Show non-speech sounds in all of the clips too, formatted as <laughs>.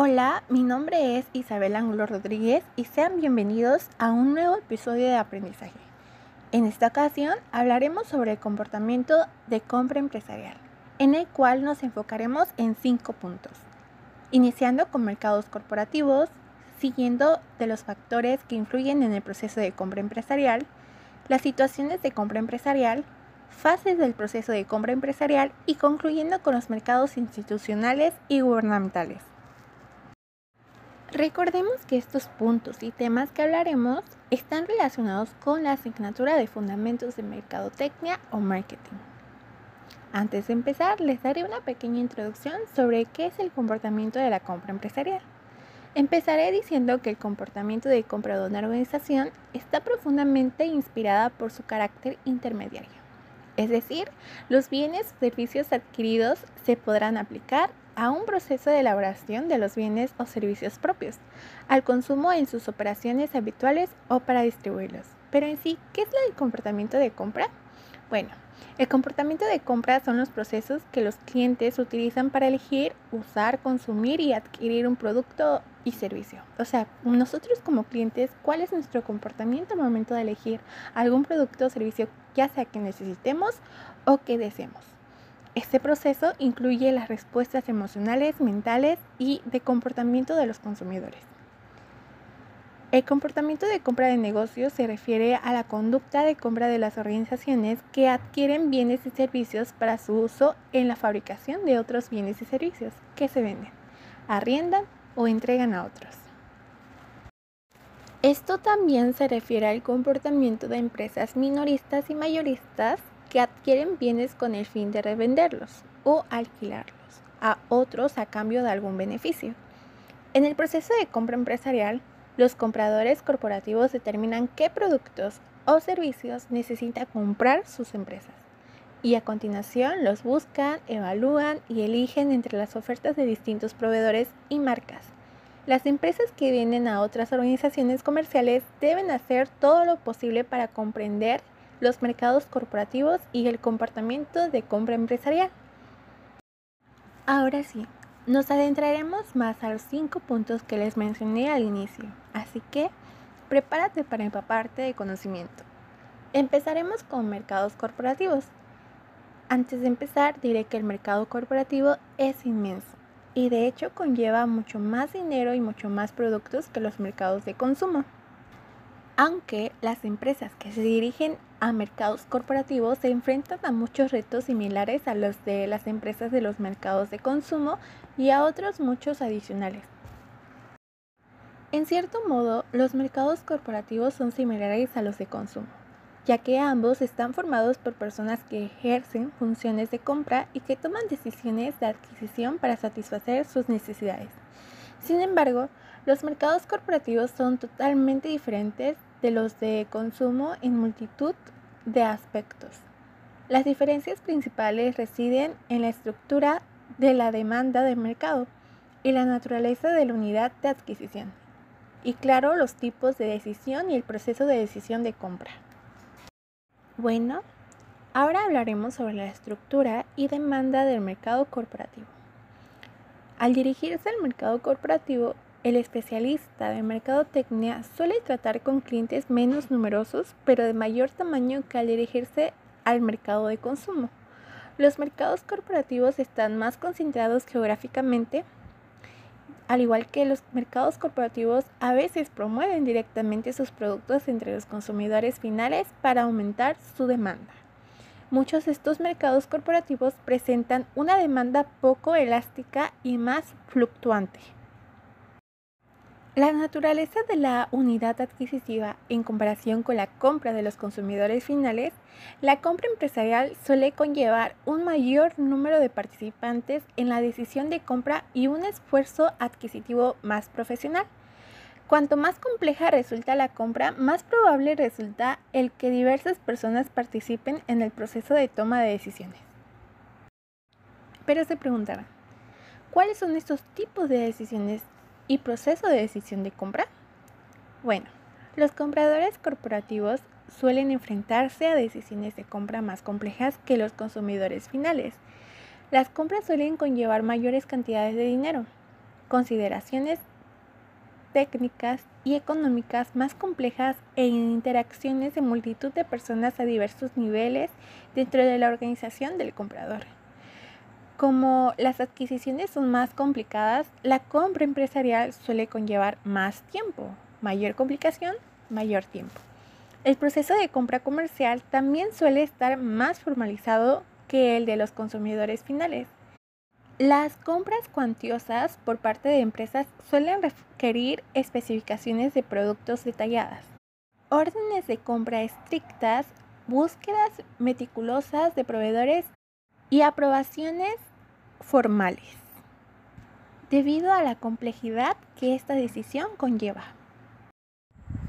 Hola, mi nombre es Isabel Angulo Rodríguez y sean bienvenidos a un nuevo episodio de aprendizaje. En esta ocasión hablaremos sobre el comportamiento de compra empresarial, en el cual nos enfocaremos en cinco puntos, iniciando con mercados corporativos, siguiendo de los factores que influyen en el proceso de compra empresarial, las situaciones de compra empresarial, fases del proceso de compra empresarial y concluyendo con los mercados institucionales y gubernamentales. Recordemos que estos puntos y temas que hablaremos están relacionados con la asignatura de Fundamentos de Mercadotecnia o Marketing. Antes de empezar, les daré una pequeña introducción sobre qué es el comportamiento de la compra empresarial. Empezaré diciendo que el comportamiento de compra de una organización está profundamente inspirada por su carácter intermediario. Es decir, los bienes o servicios adquiridos se podrán aplicar a un proceso de elaboración de los bienes o servicios propios, al consumo en sus operaciones habituales o para distribuirlos. Pero en sí, ¿qué es el comportamiento de compra? Bueno, el comportamiento de compra son los procesos que los clientes utilizan para elegir, usar, consumir y adquirir un producto y servicio. O sea, nosotros como clientes, ¿cuál es nuestro comportamiento al momento de elegir algún producto o servicio, ya sea que necesitemos o que deseemos? Este proceso incluye las respuestas emocionales, mentales y de comportamiento de los consumidores. El comportamiento de compra de negocios se refiere a la conducta de compra de las organizaciones que adquieren bienes y servicios para su uso en la fabricación de otros bienes y servicios que se venden, arriendan o entregan a otros. Esto también se refiere al comportamiento de empresas minoristas y mayoristas que adquieren bienes con el fin de revenderlos o alquilarlos a otros a cambio de algún beneficio. En el proceso de compra empresarial, los compradores corporativos determinan qué productos o servicios necesita comprar sus empresas y a continuación los buscan, evalúan y eligen entre las ofertas de distintos proveedores y marcas. Las empresas que venden a otras organizaciones comerciales deben hacer todo lo posible para comprender los mercados corporativos y el comportamiento de compra empresarial. Ahora sí, nos adentraremos más a los cinco puntos que les mencioné al inicio, así que prepárate para empaparte de conocimiento. Empezaremos con mercados corporativos. Antes de empezar, diré que el mercado corporativo es inmenso y de hecho conlleva mucho más dinero y mucho más productos que los mercados de consumo aunque las empresas que se dirigen a mercados corporativos se enfrentan a muchos retos similares a los de las empresas de los mercados de consumo y a otros muchos adicionales. En cierto modo, los mercados corporativos son similares a los de consumo, ya que ambos están formados por personas que ejercen funciones de compra y que toman decisiones de adquisición para satisfacer sus necesidades. Sin embargo, los mercados corporativos son totalmente diferentes de los de consumo en multitud de aspectos. Las diferencias principales residen en la estructura de la demanda del mercado y la naturaleza de la unidad de adquisición. Y claro, los tipos de decisión y el proceso de decisión de compra. Bueno, ahora hablaremos sobre la estructura y demanda del mercado corporativo. Al dirigirse al mercado corporativo, el especialista de mercadotecnia suele tratar con clientes menos numerosos, pero de mayor tamaño que al dirigirse al mercado de consumo. Los mercados corporativos están más concentrados geográficamente, al igual que los mercados corporativos a veces promueven directamente sus productos entre los consumidores finales para aumentar su demanda. Muchos de estos mercados corporativos presentan una demanda poco elástica y más fluctuante. La naturaleza de la unidad adquisitiva en comparación con la compra de los consumidores finales, la compra empresarial suele conllevar un mayor número de participantes en la decisión de compra y un esfuerzo adquisitivo más profesional. Cuanto más compleja resulta la compra, más probable resulta el que diversas personas participen en el proceso de toma de decisiones. Pero se preguntarán, ¿cuáles son estos tipos de decisiones y proceso de decisión de compra? Bueno, los compradores corporativos suelen enfrentarse a decisiones de compra más complejas que los consumidores finales. Las compras suelen conllevar mayores cantidades de dinero. consideraciones técnicas y económicas más complejas e interacciones de multitud de personas a diversos niveles dentro de la organización del comprador. Como las adquisiciones son más complicadas, la compra empresarial suele conllevar más tiempo, mayor complicación, mayor tiempo. El proceso de compra comercial también suele estar más formalizado que el de los consumidores finales. Las compras cuantiosas por parte de empresas suelen requerir especificaciones de productos detalladas, órdenes de compra estrictas, búsquedas meticulosas de proveedores y aprobaciones formales, debido a la complejidad que esta decisión conlleva.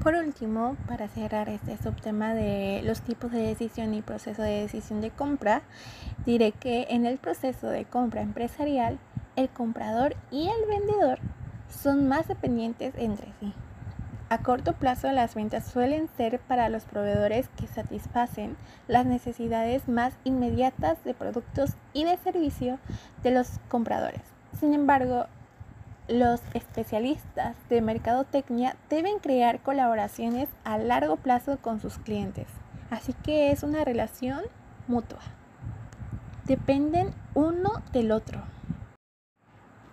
Por último, para cerrar este subtema de los tipos de decisión y proceso de decisión de compra, diré que en el proceso de compra empresarial, el comprador y el vendedor son más dependientes entre sí. A corto plazo las ventas suelen ser para los proveedores que satisfacen las necesidades más inmediatas de productos y de servicio de los compradores. Sin embargo, los especialistas de mercadotecnia deben crear colaboraciones a largo plazo con sus clientes. Así que es una relación mutua. Dependen uno del otro.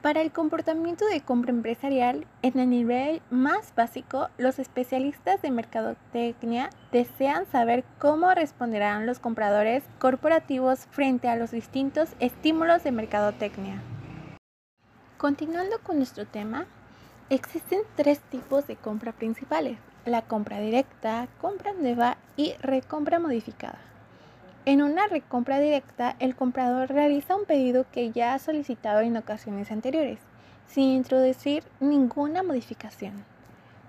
Para el comportamiento de compra empresarial, en el nivel más básico, los especialistas de mercadotecnia desean saber cómo responderán los compradores corporativos frente a los distintos estímulos de mercadotecnia. Continuando con nuestro tema, existen tres tipos de compra principales, la compra directa, compra nueva y recompra modificada. En una recompra directa, el comprador realiza un pedido que ya ha solicitado en ocasiones anteriores, sin introducir ninguna modificación.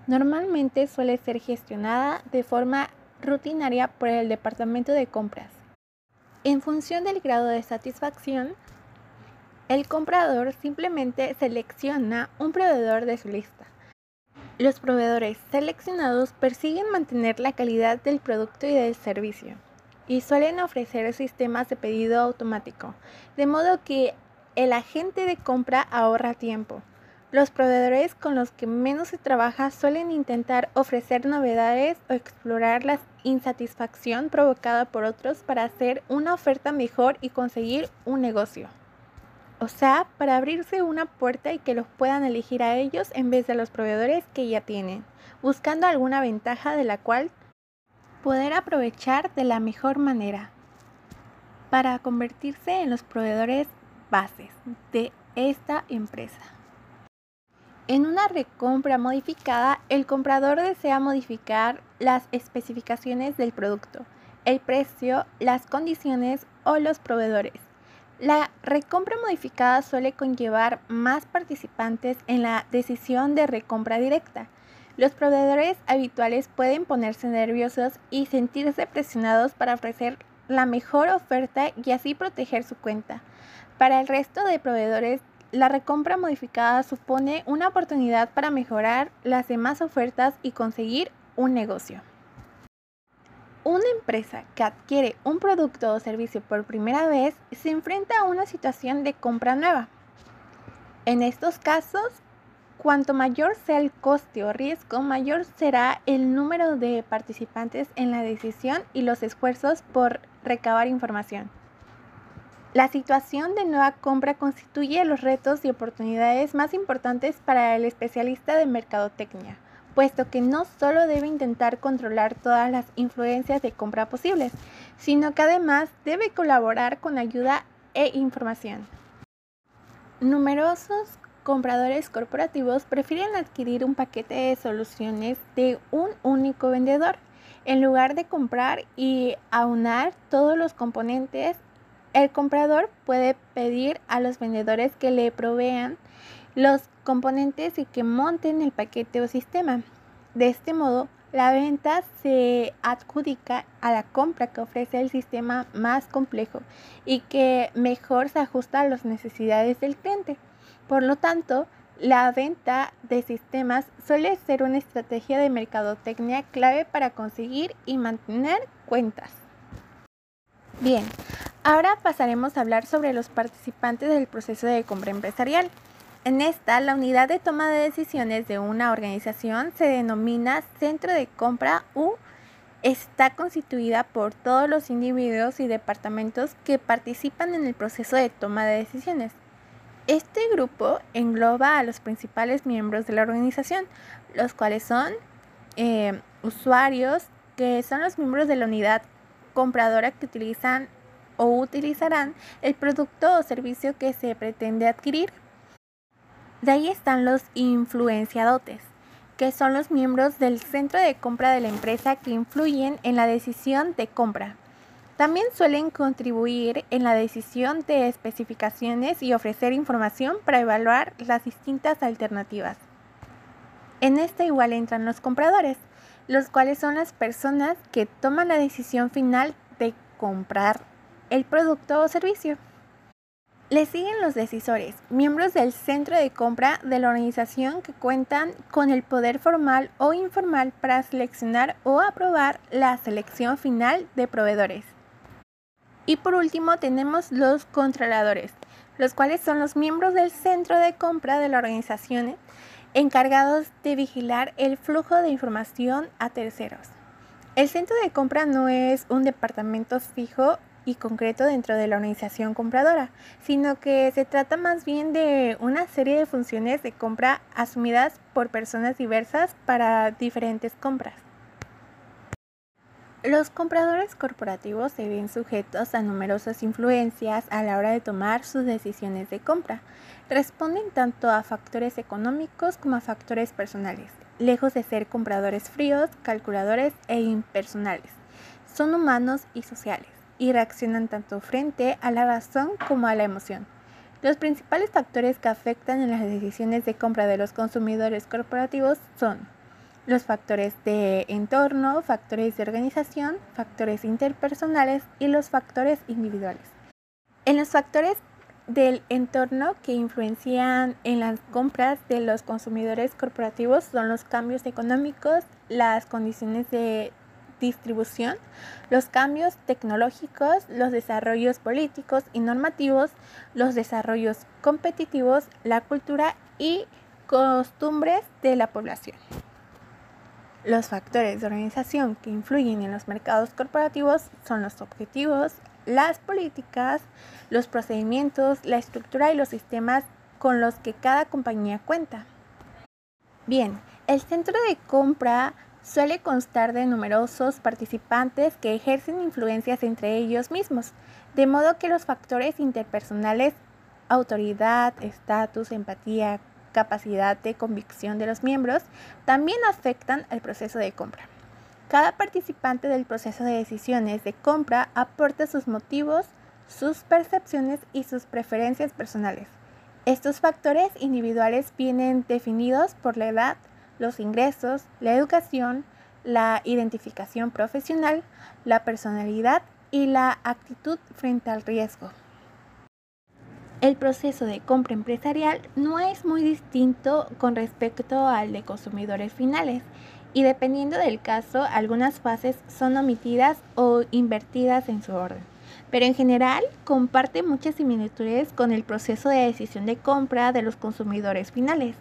Normalmente suele ser gestionada de forma rutinaria por el departamento de compras. En función del grado de satisfacción, el comprador simplemente selecciona un proveedor de su lista. Los proveedores seleccionados persiguen mantener la calidad del producto y del servicio y suelen ofrecer sistemas de pedido automático, de modo que el agente de compra ahorra tiempo. Los proveedores con los que menos se trabaja suelen intentar ofrecer novedades o explorar la insatisfacción provocada por otros para hacer una oferta mejor y conseguir un negocio. O sea, para abrirse una puerta y que los puedan elegir a ellos en vez de los proveedores que ya tienen, buscando alguna ventaja de la cual poder aprovechar de la mejor manera para convertirse en los proveedores bases de esta empresa. En una recompra modificada, el comprador desea modificar las especificaciones del producto, el precio, las condiciones o los proveedores la recompra modificada suele conllevar más participantes en la decisión de recompra directa. Los proveedores habituales pueden ponerse nerviosos y sentirse presionados para ofrecer la mejor oferta y así proteger su cuenta. Para el resto de proveedores, la recompra modificada supone una oportunidad para mejorar las demás ofertas y conseguir un negocio. Una empresa que adquiere un producto o servicio por primera vez se enfrenta a una situación de compra nueva. En estos casos, cuanto mayor sea el coste o riesgo, mayor será el número de participantes en la decisión y los esfuerzos por recabar información. La situación de nueva compra constituye los retos y oportunidades más importantes para el especialista de mercadotecnia puesto que no solo debe intentar controlar todas las influencias de compra posibles, sino que además debe colaborar con ayuda e información. Numerosos compradores corporativos prefieren adquirir un paquete de soluciones de un único vendedor en lugar de comprar y aunar todos los componentes. El comprador puede pedir a los vendedores que le provean los componentes y que monten el paquete o sistema. De este modo, la venta se adjudica a la compra que ofrece el sistema más complejo y que mejor se ajusta a las necesidades del cliente. Por lo tanto, la venta de sistemas suele ser una estrategia de mercadotecnia clave para conseguir y mantener cuentas. Bien, ahora pasaremos a hablar sobre los participantes del proceso de compra empresarial. En esta, la unidad de toma de decisiones de una organización se denomina centro de compra u está constituida por todos los individuos y departamentos que participan en el proceso de toma de decisiones. Este grupo engloba a los principales miembros de la organización, los cuales son eh, usuarios, que son los miembros de la unidad compradora que utilizan o utilizarán el producto o servicio que se pretende adquirir. De ahí están los influenciadotes, que son los miembros del centro de compra de la empresa que influyen en la decisión de compra. También suelen contribuir en la decisión de especificaciones y ofrecer información para evaluar las distintas alternativas. En esta igual entran los compradores, los cuales son las personas que toman la decisión final de comprar el producto o servicio. Le siguen los decisores, miembros del centro de compra de la organización que cuentan con el poder formal o informal para seleccionar o aprobar la selección final de proveedores. Y por último tenemos los controladores, los cuales son los miembros del centro de compra de la organización encargados de vigilar el flujo de información a terceros. El centro de compra no es un departamento fijo y concreto dentro de la organización compradora, sino que se trata más bien de una serie de funciones de compra asumidas por personas diversas para diferentes compras. Los compradores corporativos se ven sujetos a numerosas influencias a la hora de tomar sus decisiones de compra. Responden tanto a factores económicos como a factores personales, lejos de ser compradores fríos, calculadores e impersonales. Son humanos y sociales y reaccionan tanto frente a la razón como a la emoción. Los principales factores que afectan en las decisiones de compra de los consumidores corporativos son los factores de entorno, factores de organización, factores interpersonales y los factores individuales. En los factores del entorno que influencian en las compras de los consumidores corporativos son los cambios económicos, las condiciones de distribución, los cambios tecnológicos, los desarrollos políticos y normativos, los desarrollos competitivos, la cultura y costumbres de la población. Los factores de organización que influyen en los mercados corporativos son los objetivos, las políticas, los procedimientos, la estructura y los sistemas con los que cada compañía cuenta. Bien, el centro de compra suele constar de numerosos participantes que ejercen influencias entre ellos mismos, de modo que los factores interpersonales, autoridad, estatus, empatía, capacidad de convicción de los miembros, también afectan al proceso de compra. Cada participante del proceso de decisiones de compra aporta sus motivos, sus percepciones y sus preferencias personales. Estos factores individuales vienen definidos por la edad, los ingresos, la educación, la identificación profesional, la personalidad y la actitud frente al riesgo. El proceso de compra empresarial no es muy distinto con respecto al de consumidores finales y dependiendo del caso algunas fases son omitidas o invertidas en su orden, pero en general comparte muchas similitudes con el proceso de decisión de compra de los consumidores finales.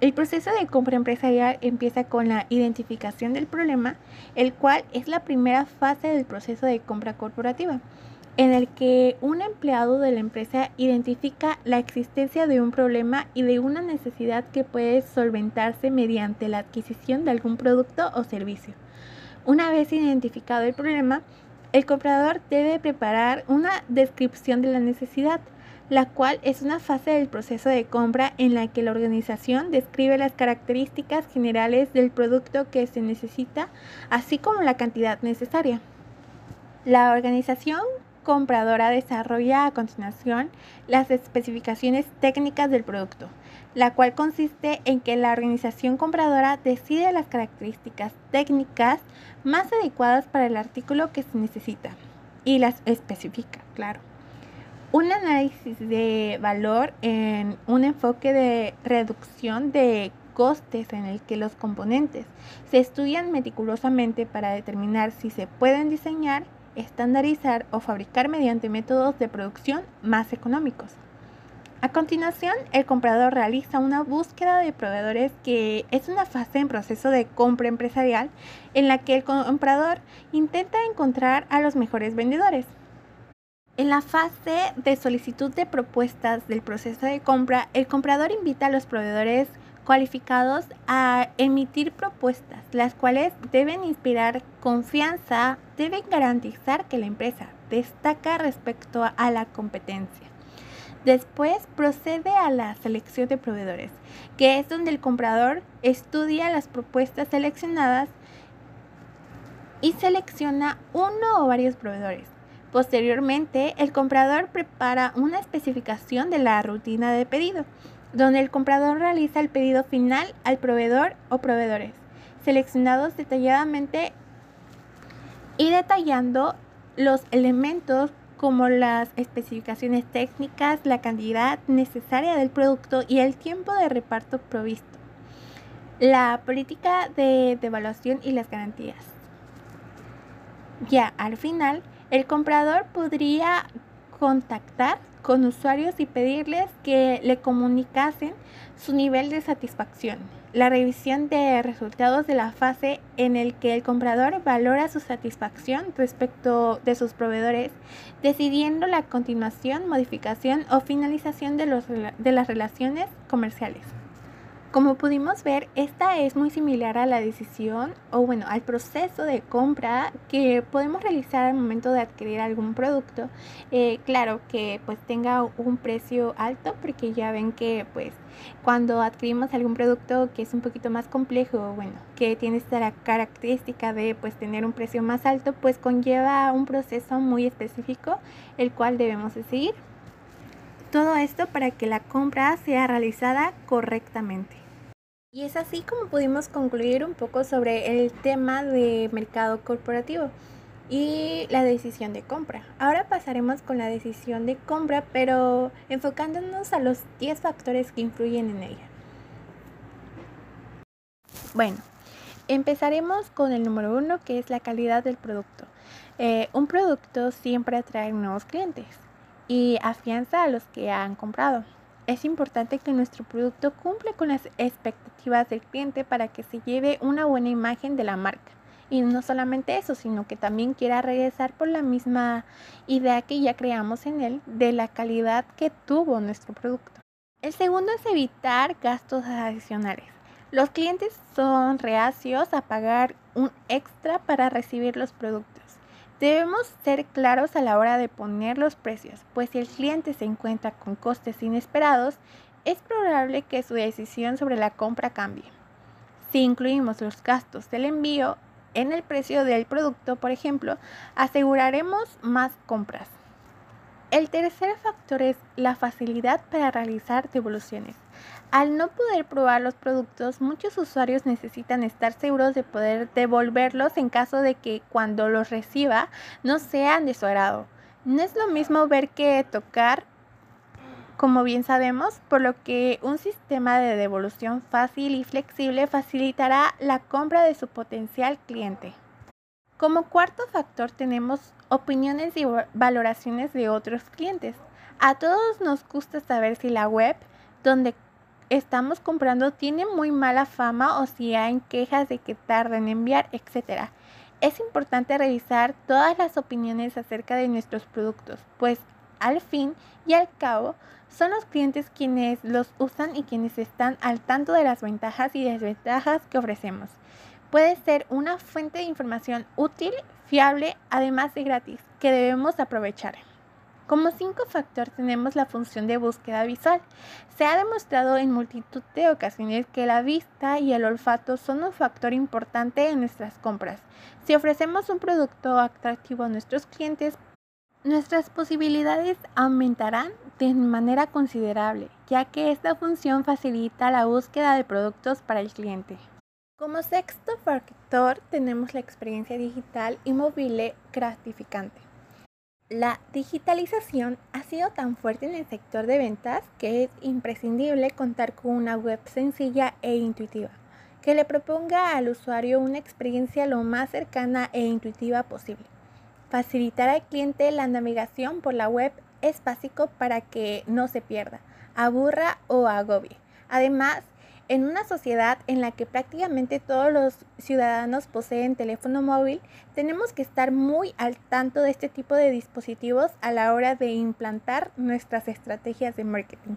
El proceso de compra empresarial empieza con la identificación del problema, el cual es la primera fase del proceso de compra corporativa, en el que un empleado de la empresa identifica la existencia de un problema y de una necesidad que puede solventarse mediante la adquisición de algún producto o servicio. Una vez identificado el problema, el comprador debe preparar una descripción de la necesidad la cual es una fase del proceso de compra en la que la organización describe las características generales del producto que se necesita, así como la cantidad necesaria. La organización compradora desarrolla a continuación las especificaciones técnicas del producto, la cual consiste en que la organización compradora decide las características técnicas más adecuadas para el artículo que se necesita y las especifica, claro. Un análisis de valor en un enfoque de reducción de costes en el que los componentes se estudian meticulosamente para determinar si se pueden diseñar, estandarizar o fabricar mediante métodos de producción más económicos. A continuación, el comprador realiza una búsqueda de proveedores que es una fase en proceso de compra empresarial en la que el comprador intenta encontrar a los mejores vendedores. En la fase de solicitud de propuestas del proceso de compra, el comprador invita a los proveedores cualificados a emitir propuestas, las cuales deben inspirar confianza, deben garantizar que la empresa destaca respecto a la competencia. Después procede a la selección de proveedores, que es donde el comprador estudia las propuestas seleccionadas y selecciona uno o varios proveedores. Posteriormente, el comprador prepara una especificación de la rutina de pedido, donde el comprador realiza el pedido final al proveedor o proveedores, seleccionados detalladamente y detallando los elementos como las especificaciones técnicas, la cantidad necesaria del producto y el tiempo de reparto provisto. La política de devaluación y las garantías. Ya al final, el comprador podría contactar con usuarios y pedirles que le comunicasen su nivel de satisfacción la revisión de resultados de la fase en el que el comprador valora su satisfacción respecto de sus proveedores, decidiendo la continuación, modificación o finalización de, los, de las relaciones comerciales. Como pudimos ver, esta es muy similar a la decisión o bueno, al proceso de compra que podemos realizar al momento de adquirir algún producto. Eh, claro que pues tenga un precio alto porque ya ven que pues cuando adquirimos algún producto que es un poquito más complejo, bueno, que tiene esta característica de pues tener un precio más alto, pues conlleva un proceso muy específico el cual debemos seguir. Todo esto para que la compra sea realizada correctamente. Y es así como pudimos concluir un poco sobre el tema de mercado corporativo y la decisión de compra. Ahora pasaremos con la decisión de compra, pero enfocándonos a los 10 factores que influyen en ella. Bueno, empezaremos con el número uno, que es la calidad del producto. Eh, un producto siempre atrae nuevos clientes y afianza a los que han comprado. Es importante que nuestro producto cumpla con las expectativas del cliente para que se lleve una buena imagen de la marca. Y no solamente eso, sino que también quiera regresar por la misma idea que ya creamos en él de la calidad que tuvo nuestro producto. El segundo es evitar gastos adicionales. Los clientes son reacios a pagar un extra para recibir los productos. Debemos ser claros a la hora de poner los precios, pues si el cliente se encuentra con costes inesperados, es probable que su decisión sobre la compra cambie. Si incluimos los gastos del envío en el precio del producto, por ejemplo, aseguraremos más compras. El tercer factor es la facilidad para realizar devoluciones. Al no poder probar los productos, muchos usuarios necesitan estar seguros de poder devolverlos en caso de que cuando los reciba no sean de su agrado. No es lo mismo ver que tocar, como bien sabemos, por lo que un sistema de devolución fácil y flexible facilitará la compra de su potencial cliente. Como cuarto factor tenemos opiniones y valoraciones de otros clientes. A todos nos gusta saber si la web donde estamos comprando tiene muy mala fama o si hay quejas de que tarda en enviar, etc. Es importante revisar todas las opiniones acerca de nuestros productos, pues al fin y al cabo son los clientes quienes los usan y quienes están al tanto de las ventajas y desventajas que ofrecemos. Puede ser una fuente de información útil, fiable, además de gratis, que debemos aprovechar. Como cinco factor tenemos la función de búsqueda visual. Se ha demostrado en multitud de ocasiones que la vista y el olfato son un factor importante en nuestras compras. Si ofrecemos un producto atractivo a nuestros clientes, nuestras posibilidades aumentarán de manera considerable, ya que esta función facilita la búsqueda de productos para el cliente. Como sexto factor tenemos la experiencia digital y móvil gratificante. La digitalización ha sido tan fuerte en el sector de ventas que es imprescindible contar con una web sencilla e intuitiva, que le proponga al usuario una experiencia lo más cercana e intuitiva posible. Facilitar al cliente la navegación por la web es básico para que no se pierda, aburra o agobie. Además, en una sociedad en la que prácticamente todos los ciudadanos poseen teléfono móvil, tenemos que estar muy al tanto de este tipo de dispositivos a la hora de implantar nuestras estrategias de marketing.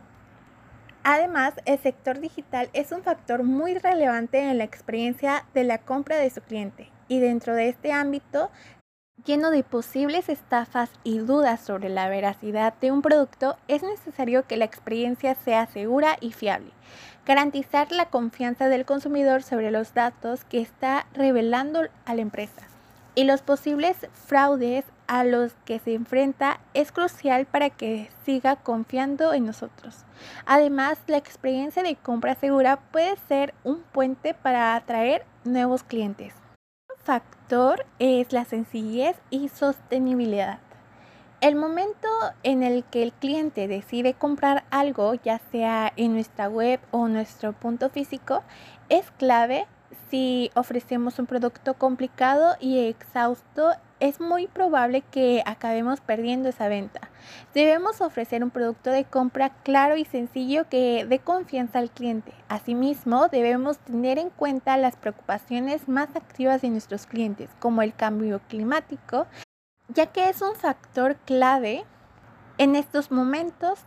Además, el sector digital es un factor muy relevante en la experiencia de la compra de su cliente y dentro de este ámbito lleno de posibles estafas y dudas sobre la veracidad de un producto, es necesario que la experiencia sea segura y fiable. Garantizar la confianza del consumidor sobre los datos que está revelando a la empresa y los posibles fraudes a los que se enfrenta es crucial para que siga confiando en nosotros. Además, la experiencia de compra segura puede ser un puente para atraer nuevos clientes factor es la sencillez y sostenibilidad. El momento en el que el cliente decide comprar algo, ya sea en nuestra web o nuestro punto físico, es clave si ofrecemos un producto complicado y exhausto es muy probable que acabemos perdiendo esa venta. Debemos ofrecer un producto de compra claro y sencillo que dé confianza al cliente. Asimismo, debemos tener en cuenta las preocupaciones más activas de nuestros clientes, como el cambio climático, ya que es un factor clave en estos momentos.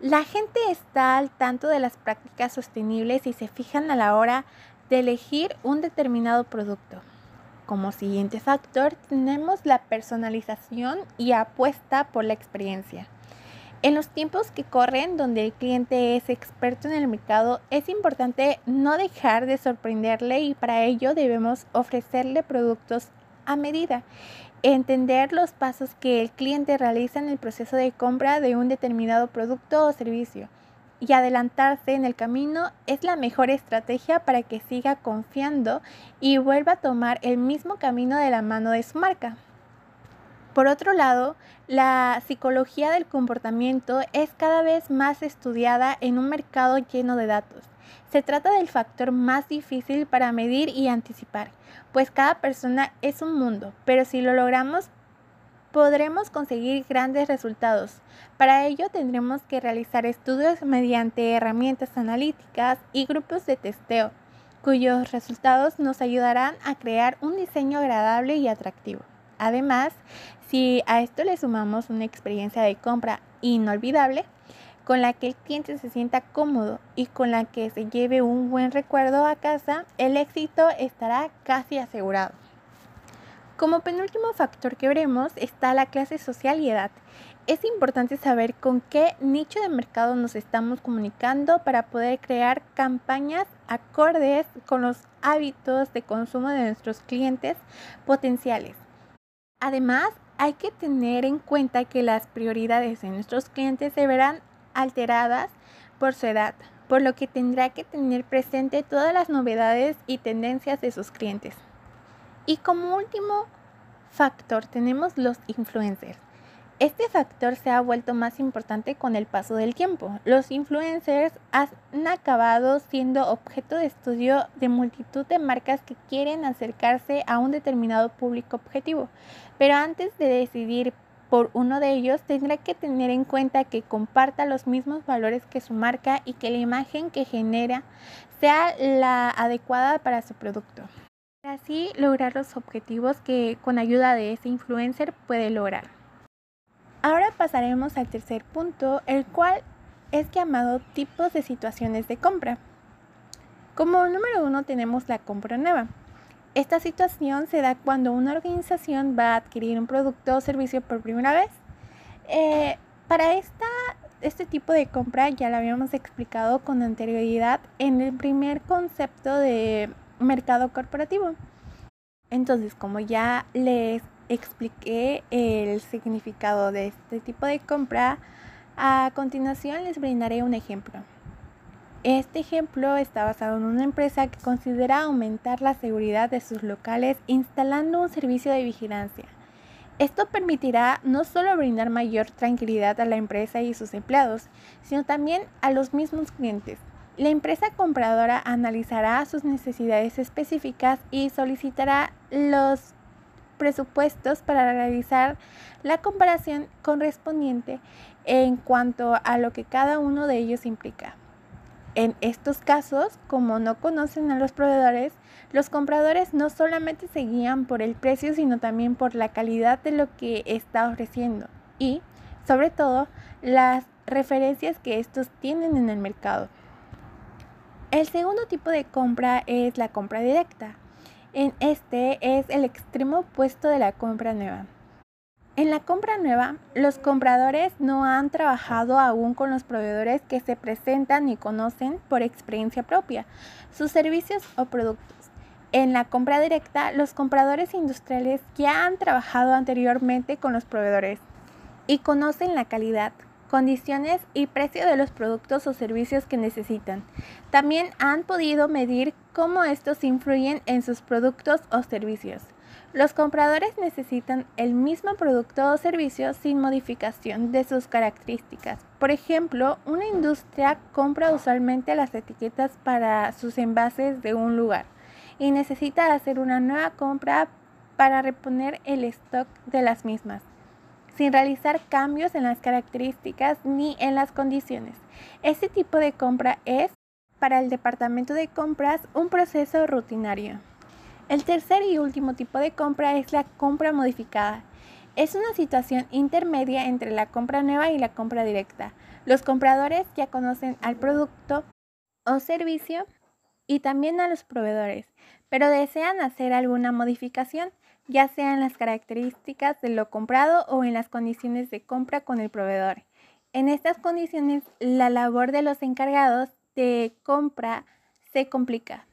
La gente está al tanto de las prácticas sostenibles y se fijan a la hora de elegir un determinado producto. Como siguiente factor tenemos la personalización y apuesta por la experiencia. En los tiempos que corren, donde el cliente es experto en el mercado, es importante no dejar de sorprenderle y para ello debemos ofrecerle productos a medida. Entender los pasos que el cliente realiza en el proceso de compra de un determinado producto o servicio y adelantarse en el camino es la mejor estrategia para que siga confiando y vuelva a tomar el mismo camino de la mano de su marca. Por otro lado, la psicología del comportamiento es cada vez más estudiada en un mercado lleno de datos. Se trata del factor más difícil para medir y anticipar, pues cada persona es un mundo, pero si lo logramos podremos conseguir grandes resultados. Para ello tendremos que realizar estudios mediante herramientas analíticas y grupos de testeo, cuyos resultados nos ayudarán a crear un diseño agradable y atractivo. Además, si a esto le sumamos una experiencia de compra inolvidable, con la que el cliente se sienta cómodo y con la que se lleve un buen recuerdo a casa, el éxito estará casi asegurado. Como penúltimo factor que veremos está la clase social y edad. Es importante saber con qué nicho de mercado nos estamos comunicando para poder crear campañas acordes con los hábitos de consumo de nuestros clientes potenciales. Además, hay que tener en cuenta que las prioridades de nuestros clientes se verán alteradas por su edad, por lo que tendrá que tener presente todas las novedades y tendencias de sus clientes. Y como último factor tenemos los influencers. Este factor se ha vuelto más importante con el paso del tiempo. Los influencers han acabado siendo objeto de estudio de multitud de marcas que quieren acercarse a un determinado público objetivo. Pero antes de decidir por uno de ellos, tendrá que tener en cuenta que comparta los mismos valores que su marca y que la imagen que genera sea la adecuada para su producto así lograr los objetivos que con ayuda de ese influencer puede lograr. Ahora pasaremos al tercer punto, el cual es llamado tipos de situaciones de compra. Como número uno tenemos la compra nueva. Esta situación se da cuando una organización va a adquirir un producto o servicio por primera vez. Eh, para esta, este tipo de compra ya lo habíamos explicado con anterioridad en el primer concepto de mercado corporativo. Entonces, como ya les expliqué el significado de este tipo de compra, a continuación les brindaré un ejemplo. Este ejemplo está basado en una empresa que considera aumentar la seguridad de sus locales instalando un servicio de vigilancia. Esto permitirá no solo brindar mayor tranquilidad a la empresa y sus empleados, sino también a los mismos clientes, la empresa compradora analizará sus necesidades específicas y solicitará los presupuestos para realizar la comparación correspondiente en cuanto a lo que cada uno de ellos implica. En estos casos, como no conocen a los proveedores, los compradores no solamente se guían por el precio, sino también por la calidad de lo que está ofreciendo y, sobre todo, las referencias que estos tienen en el mercado. El segundo tipo de compra es la compra directa. En este es el extremo opuesto de la compra nueva. En la compra nueva, los compradores no han trabajado aún con los proveedores que se presentan y conocen por experiencia propia sus servicios o productos. En la compra directa, los compradores industriales ya han trabajado anteriormente con los proveedores y conocen la calidad, condiciones y precio de los productos o servicios que necesitan. También han podido medir cómo estos influyen en sus productos o servicios. Los compradores necesitan el mismo producto o servicio sin modificación de sus características. Por ejemplo, una industria compra usualmente las etiquetas para sus envases de un lugar y necesita hacer una nueva compra para reponer el stock de las mismas sin realizar cambios en las características ni en las condiciones. Este tipo de compra es, para el departamento de compras, un proceso rutinario. El tercer y último tipo de compra es la compra modificada. Es una situación intermedia entre la compra nueva y la compra directa. Los compradores ya conocen al producto o servicio y también a los proveedores, pero desean hacer alguna modificación ya sea en las características de lo comprado o en las condiciones de compra con el proveedor. En estas condiciones, la labor de los encargados de compra se complica,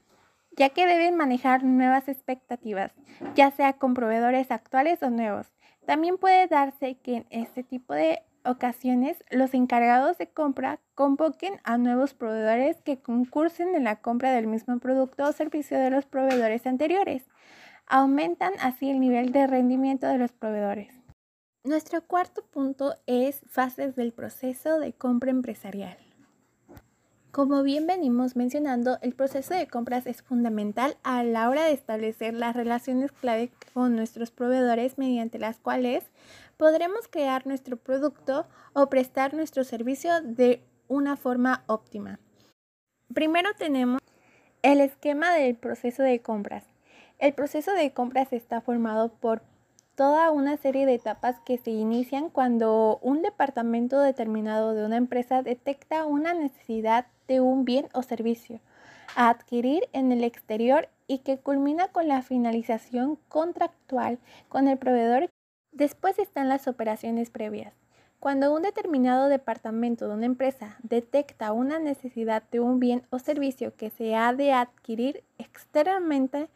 ya que deben manejar nuevas expectativas, ya sea con proveedores actuales o nuevos. También puede darse que en este tipo de ocasiones los encargados de compra convoquen a nuevos proveedores que concursen en la compra del mismo producto o servicio de los proveedores anteriores. Aumentan así el nivel de rendimiento de los proveedores. Nuestro cuarto punto es fases del proceso de compra empresarial. Como bien venimos mencionando, el proceso de compras es fundamental a la hora de establecer las relaciones clave con nuestros proveedores mediante las cuales podremos crear nuestro producto o prestar nuestro servicio de una forma óptima. Primero tenemos el esquema del proceso de compras. El proceso de compras está formado por toda una serie de etapas que se inician cuando un departamento determinado de una empresa detecta una necesidad de un bien o servicio a adquirir en el exterior y que culmina con la finalización contractual con el proveedor. Después están las operaciones previas. Cuando un determinado departamento de una empresa detecta una necesidad de un bien o servicio que se ha de adquirir externamente,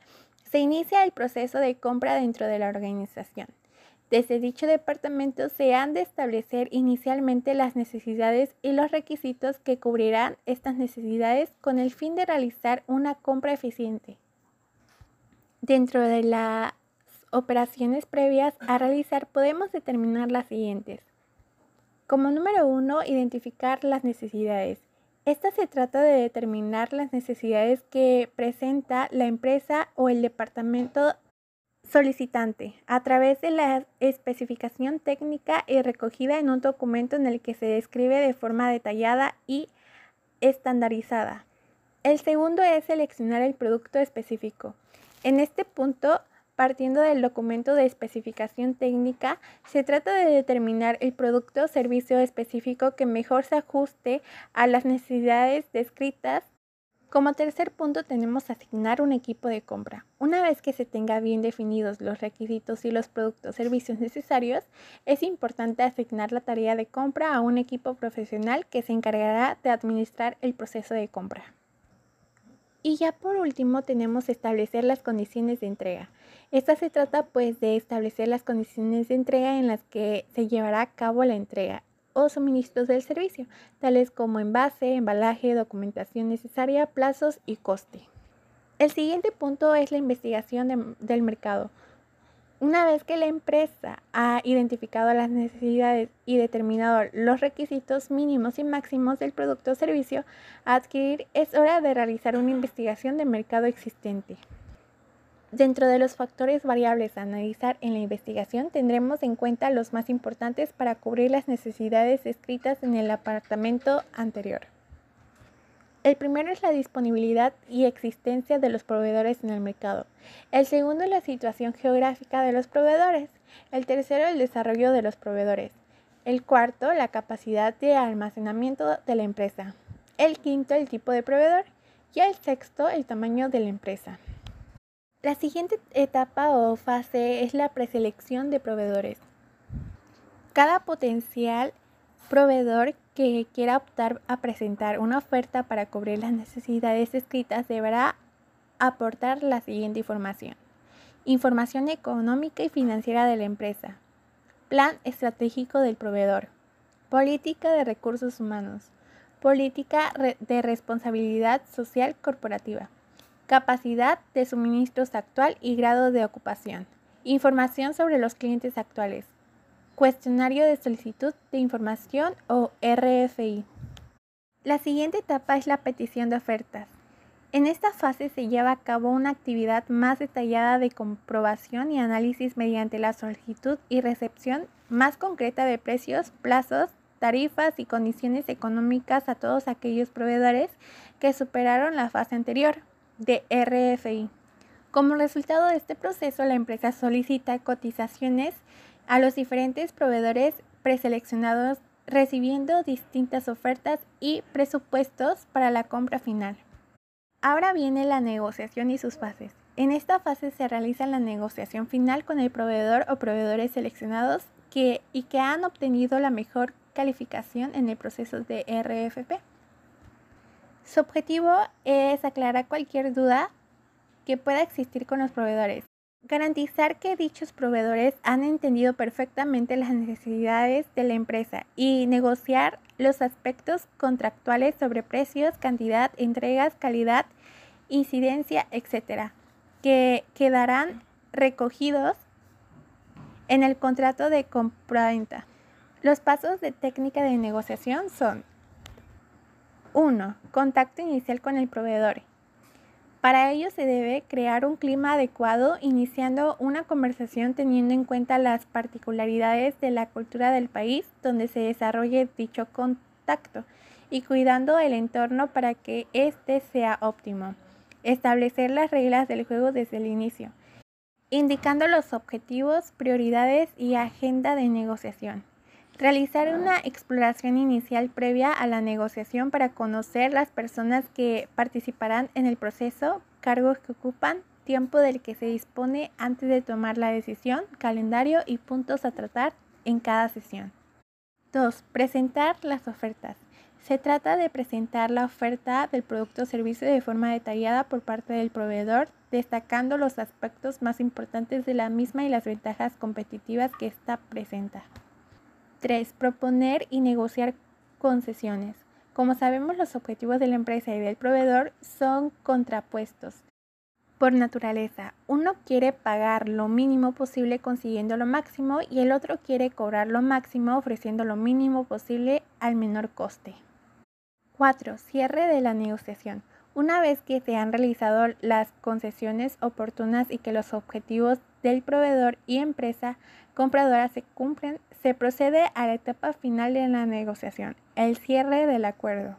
se inicia el proceso de compra dentro de la organización. Desde dicho departamento se han de establecer inicialmente las necesidades y los requisitos que cubrirán estas necesidades con el fin de realizar una compra eficiente. Dentro de las operaciones previas a realizar podemos determinar las siguientes. Como número uno, identificar las necesidades. Esta se trata de determinar las necesidades que presenta la empresa o el departamento solicitante a través de la especificación técnica y recogida en un documento en el que se describe de forma detallada y estandarizada. El segundo es seleccionar el producto específico. En este punto Partiendo del documento de especificación técnica, se trata de determinar el producto o servicio específico que mejor se ajuste a las necesidades descritas. Como tercer punto tenemos asignar un equipo de compra. Una vez que se tenga bien definidos los requisitos y los productos o servicios necesarios, es importante asignar la tarea de compra a un equipo profesional que se encargará de administrar el proceso de compra. Y ya por último tenemos establecer las condiciones de entrega. Esta se trata pues de establecer las condiciones de entrega en las que se llevará a cabo la entrega o suministros del servicio, tales como envase, embalaje, documentación necesaria, plazos y coste. El siguiente punto es la investigación del mercado. Una vez que la empresa ha identificado las necesidades y determinado los requisitos mínimos y máximos del producto o servicio a adquirir, es hora de realizar una investigación de mercado existente. Dentro de los factores variables a analizar en la investigación tendremos en cuenta los más importantes para cubrir las necesidades descritas en el apartamento anterior. El primero es la disponibilidad y existencia de los proveedores en el mercado. El segundo es la situación geográfica de los proveedores. El tercero, el desarrollo de los proveedores. El cuarto, la capacidad de almacenamiento de la empresa. El quinto, el tipo de proveedor. Y el sexto, el tamaño de la empresa. La siguiente etapa o fase es la preselección de proveedores. Cada potencial proveedor que quiera optar a presentar una oferta para cubrir las necesidades escritas deberá aportar la siguiente información. Información económica y financiera de la empresa. Plan estratégico del proveedor. Política de recursos humanos. Política de responsabilidad social corporativa. Capacidad de suministros actual y grado de ocupación. Información sobre los clientes actuales. Cuestionario de solicitud de información o RFI. La siguiente etapa es la petición de ofertas. En esta fase se lleva a cabo una actividad más detallada de comprobación y análisis mediante la solicitud y recepción más concreta de precios, plazos, tarifas y condiciones económicas a todos aquellos proveedores que superaron la fase anterior de RFI. Como resultado de este proceso, la empresa solicita cotizaciones a los diferentes proveedores preseleccionados recibiendo distintas ofertas y presupuestos para la compra final. Ahora viene la negociación y sus fases. En esta fase se realiza la negociación final con el proveedor o proveedores seleccionados que, y que han obtenido la mejor calificación en el proceso de RFP. Su objetivo es aclarar cualquier duda que pueda existir con los proveedores, Garantizar que dichos proveedores han entendido perfectamente las necesidades de la empresa y negociar los aspectos contractuales sobre precios, cantidad, entregas, calidad, incidencia, etc., que quedarán recogidos en el contrato de compraventa. Los pasos de técnica de negociación son 1. Contacto inicial con el proveedor. Para ello se debe crear un clima adecuado, iniciando una conversación teniendo en cuenta las particularidades de la cultura del país donde se desarrolle dicho contacto y cuidando el entorno para que éste sea óptimo. Establecer las reglas del juego desde el inicio, indicando los objetivos, prioridades y agenda de negociación. Realizar una exploración inicial previa a la negociación para conocer las personas que participarán en el proceso, cargos que ocupan, tiempo del que se dispone antes de tomar la decisión, calendario y puntos a tratar en cada sesión. 2. Presentar las ofertas. Se trata de presentar la oferta del producto o servicio de forma detallada por parte del proveedor, destacando los aspectos más importantes de la misma y las ventajas competitivas que ésta presenta. 3. Proponer y negociar concesiones. Como sabemos, los objetivos de la empresa y del proveedor son contrapuestos. Por naturaleza, uno quiere pagar lo mínimo posible consiguiendo lo máximo y el otro quiere cobrar lo máximo ofreciendo lo mínimo posible al menor coste. 4. Cierre de la negociación. Una vez que se han realizado las concesiones oportunas y que los objetivos del proveedor y empresa compradora se cumplen, se procede a la etapa final de la negociación, el cierre del acuerdo.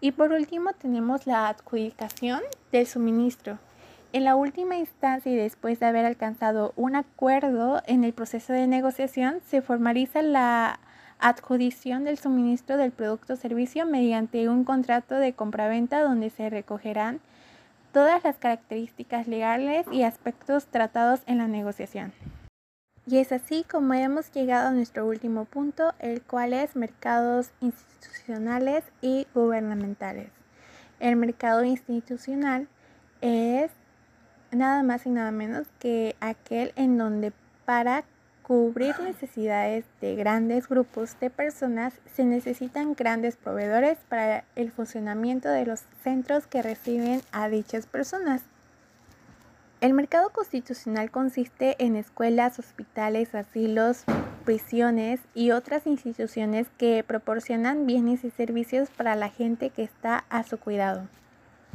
Y por último tenemos la adjudicación del suministro. En la última instancia y después de haber alcanzado un acuerdo en el proceso de negociación, se formaliza la adjudición del suministro del producto o servicio mediante un contrato de compraventa donde se recogerán todas las características legales y aspectos tratados en la negociación. Y es así como hemos llegado a nuestro último punto, el cual es mercados institucionales y gubernamentales. El mercado institucional es nada más y nada menos que aquel en donde para cubrir necesidades de grandes grupos de personas se necesitan grandes proveedores para el funcionamiento de los centros que reciben a dichas personas. El mercado constitucional consiste en escuelas, hospitales, asilos, prisiones y otras instituciones que proporcionan bienes y servicios para la gente que está a su cuidado.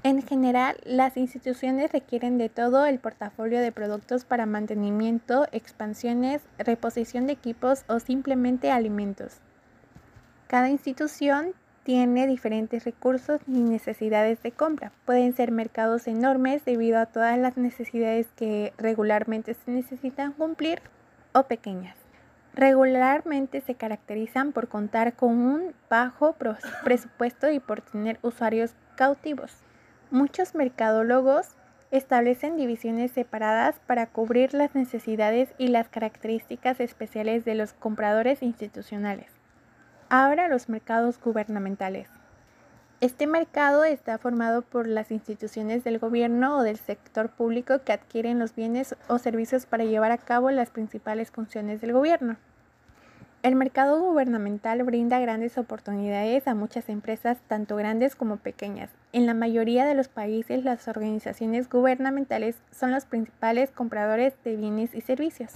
En general, las instituciones requieren de todo el portafolio de productos para mantenimiento, expansiones, reposición de equipos o simplemente alimentos. Cada institución tiene diferentes recursos y necesidades de compra. Pueden ser mercados enormes debido a todas las necesidades que regularmente se necesitan cumplir o pequeñas. Regularmente se caracterizan por contar con un bajo <laughs> presupuesto y por tener usuarios cautivos. Muchos mercadólogos establecen divisiones separadas para cubrir las necesidades y las características especiales de los compradores institucionales. Ahora los mercados gubernamentales. Este mercado está formado por las instituciones del gobierno o del sector público que adquieren los bienes o servicios para llevar a cabo las principales funciones del gobierno. El mercado gubernamental brinda grandes oportunidades a muchas empresas, tanto grandes como pequeñas. En la mayoría de los países, las organizaciones gubernamentales son los principales compradores de bienes y servicios.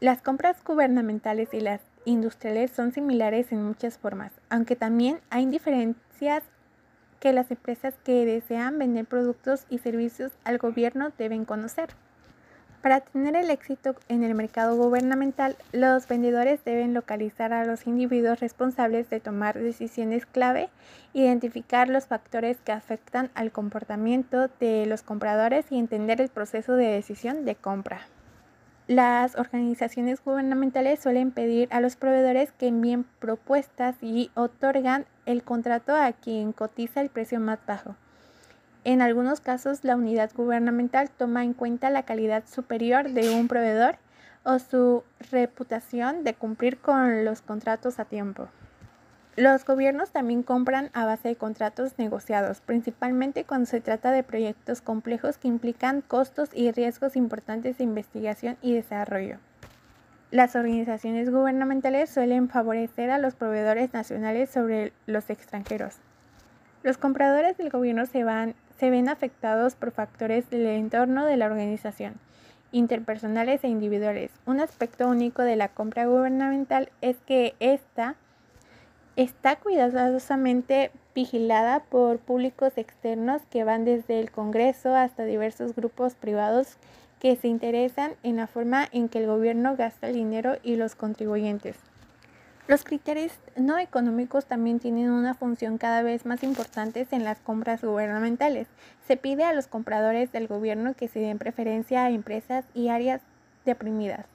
Las compras gubernamentales y las industriales son similares en muchas formas, aunque también hay diferencias que las empresas que desean vender productos y servicios al gobierno deben conocer. Para tener el éxito en el mercado gubernamental, los vendedores deben localizar a los individuos responsables de tomar decisiones clave, identificar los factores que afectan al comportamiento de los compradores y entender el proceso de decisión de compra. Las organizaciones gubernamentales suelen pedir a los proveedores que envíen propuestas y otorgan el contrato a quien cotiza el precio más bajo. En algunos casos, la unidad gubernamental toma en cuenta la calidad superior de un proveedor o su reputación de cumplir con los contratos a tiempo. Los gobiernos también compran a base de contratos negociados, principalmente cuando se trata de proyectos complejos que implican costos y riesgos importantes de investigación y desarrollo. Las organizaciones gubernamentales suelen favorecer a los proveedores nacionales sobre los extranjeros. Los compradores del gobierno se, van, se ven afectados por factores del entorno de la organización, interpersonales e individuales. Un aspecto único de la compra gubernamental es que esta está cuidadosamente vigilada por públicos externos que van desde el Congreso hasta diversos grupos privados que se interesan en la forma en que el gobierno gasta el dinero y los contribuyentes. Los criterios no económicos también tienen una función cada vez más importante en las compras gubernamentales. Se pide a los compradores del gobierno que se den preferencia a empresas y áreas deprimidas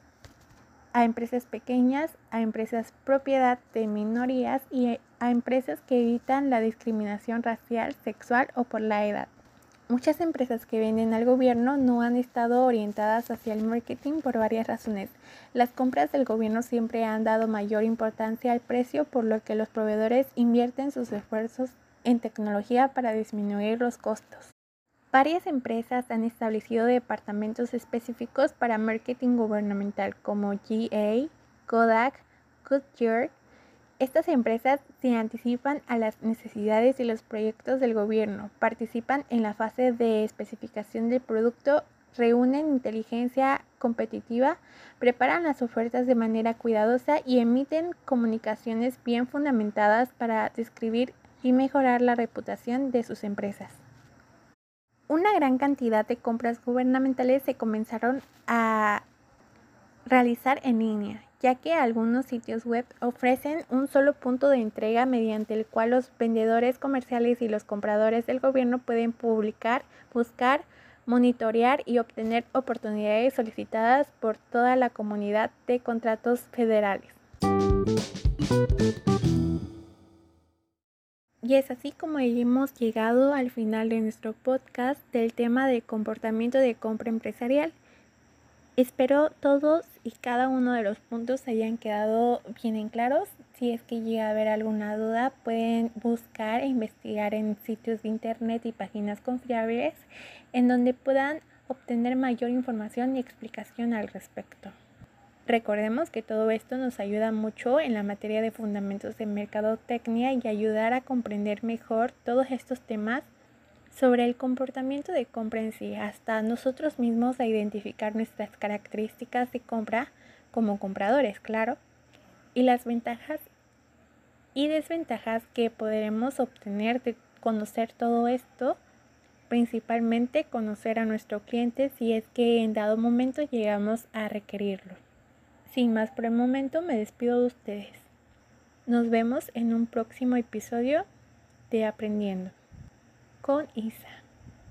a empresas pequeñas, a empresas propiedad de minorías y a empresas que evitan la discriminación racial, sexual o por la edad. Muchas empresas que venden al gobierno no han estado orientadas hacia el marketing por varias razones. Las compras del gobierno siempre han dado mayor importancia al precio, por lo que los proveedores invierten sus esfuerzos en tecnología para disminuir los costos. Varias empresas han establecido departamentos específicos para marketing gubernamental como GA, Kodak, Goodyear. Estas empresas se anticipan a las necesidades y los proyectos del gobierno, participan en la fase de especificación del producto, reúnen inteligencia competitiva, preparan las ofertas de manera cuidadosa y emiten comunicaciones bien fundamentadas para describir y mejorar la reputación de sus empresas. Una gran cantidad de compras gubernamentales se comenzaron a realizar en línea, ya que algunos sitios web ofrecen un solo punto de entrega mediante el cual los vendedores comerciales y los compradores del gobierno pueden publicar, buscar, monitorear y obtener oportunidades solicitadas por toda la comunidad de contratos federales. Y es así como hemos llegado al final de nuestro podcast del tema de comportamiento de compra empresarial. Espero todos y cada uno de los puntos hayan quedado bien en claros. Si es que llega a haber alguna duda, pueden buscar e investigar en sitios de internet y páginas confiables en donde puedan obtener mayor información y explicación al respecto. Recordemos que todo esto nos ayuda mucho en la materia de fundamentos de mercadotecnia y ayudar a comprender mejor todos estos temas sobre el comportamiento de compra en sí, hasta nosotros mismos a identificar nuestras características de compra como compradores, claro, y las ventajas y desventajas que podremos obtener de conocer todo esto principalmente conocer a nuestro cliente si es que en dado momento llegamos a requerirlo. Sin más por el momento, me despido de ustedes. Nos vemos en un próximo episodio de Aprendiendo con Isa.